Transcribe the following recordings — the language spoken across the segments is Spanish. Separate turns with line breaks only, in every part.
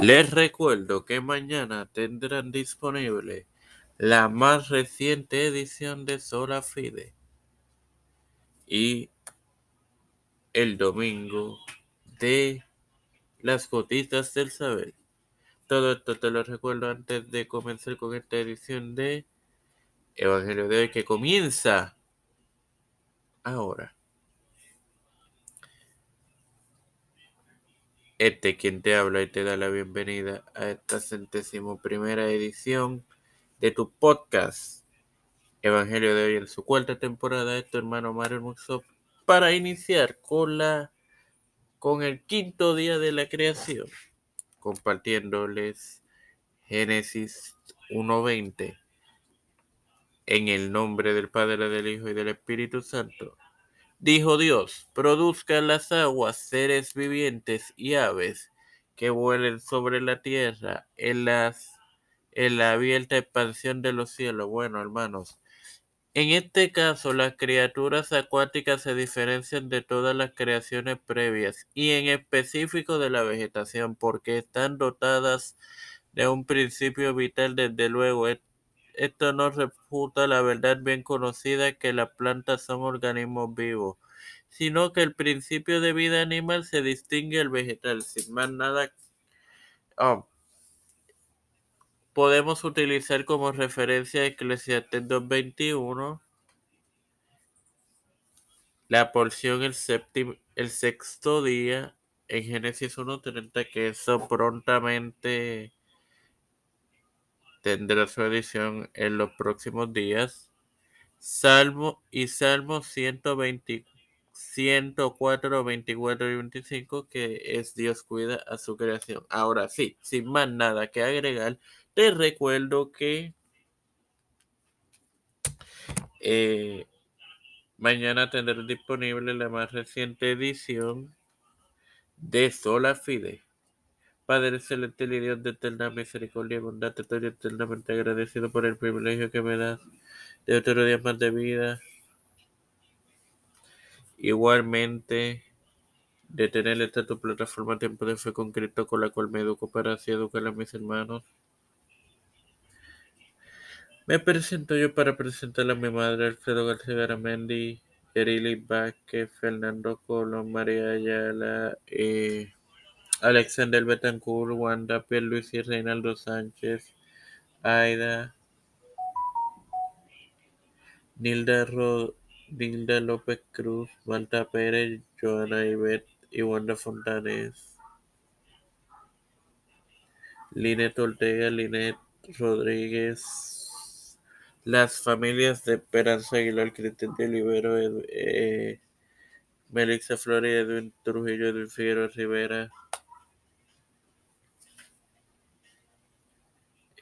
Les recuerdo que mañana tendrán disponible la más reciente edición de Sola Fide y el domingo de las gotitas del saber. Todo esto te lo recuerdo antes de comenzar con esta edición de Evangelio de hoy que comienza ahora. Este quien te habla y te da la bienvenida a esta centésimo primera edición de tu podcast Evangelio de hoy en su cuarta temporada tu hermano Mario Muxo para iniciar con la con el quinto día de la creación compartiéndoles Génesis 1.20 en el nombre del Padre, del Hijo y del Espíritu Santo. Dijo Dios, produzcan las aguas seres vivientes y aves que vuelen sobre la tierra en, las, en la abierta expansión de los cielos. Bueno, hermanos, en este caso las criaturas acuáticas se diferencian de todas las creaciones previas y en específico de la vegetación porque están dotadas de un principio vital desde luego. Esto no refuta la verdad bien conocida que las plantas son organismos vivos, sino que el principio de vida animal se distingue del vegetal. Sin más nada, oh, podemos utilizar como referencia Eclesiastes 2.21, la porción el, el sexto día en Génesis 1.30, que eso prontamente tendrá su edición en los próximos días. Salmo y Salmo 120, 104, 24 y 25, que es Dios cuida a su creación. Ahora sí, sin más nada que agregar, te recuerdo que eh, mañana tendré disponible la más reciente edición de Sola Fide. Padre celestial y Dios de eterna misericordia y bondad, te estoy eternamente agradecido por el privilegio que me das de otro día más de vida. Igualmente, de tener esta tu plataforma Tiempo de Fe con Cristo, con la cual me educo para así educar a mis hermanos. Me presento yo para presentar a mi madre, Alfredo García Garamendi, Erili Vázquez, Fernando Colón, María Ayala, eh, Alexander Betancourt, Wanda Pierluisi, Reinaldo Sánchez, Aida, Nilda, Ro, Nilda López Cruz, Malta Pérez, Joana Ibet y Wanda Fontanes. Linet Ortega, Linet Rodríguez, las familias de Esperanza Aguilar, Cristian de Olivero, eh, Melissa Flores, Edwin Trujillo, Edwin Figueroa Rivera,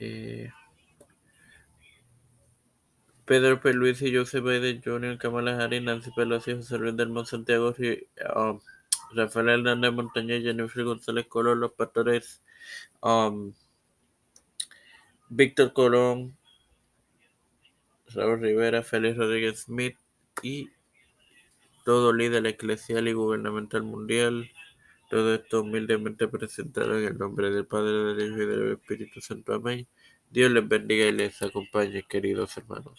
Eh, Pedro y Joseph Biden Jr., Kamala Harris, Nancy Pelosi, José Luis del Santiago, um, Rafael Hernández Montañez, Jennifer González Colón, los pastores um, Víctor Colón, Raúl Rivera, Félix Rodríguez Smith y todo líder eclesial y gubernamental mundial. Todo esto humildemente presentado en el nombre del Padre, del Hijo y del Espíritu Santo. Amén. Dios les bendiga y les acompañe, queridos hermanos.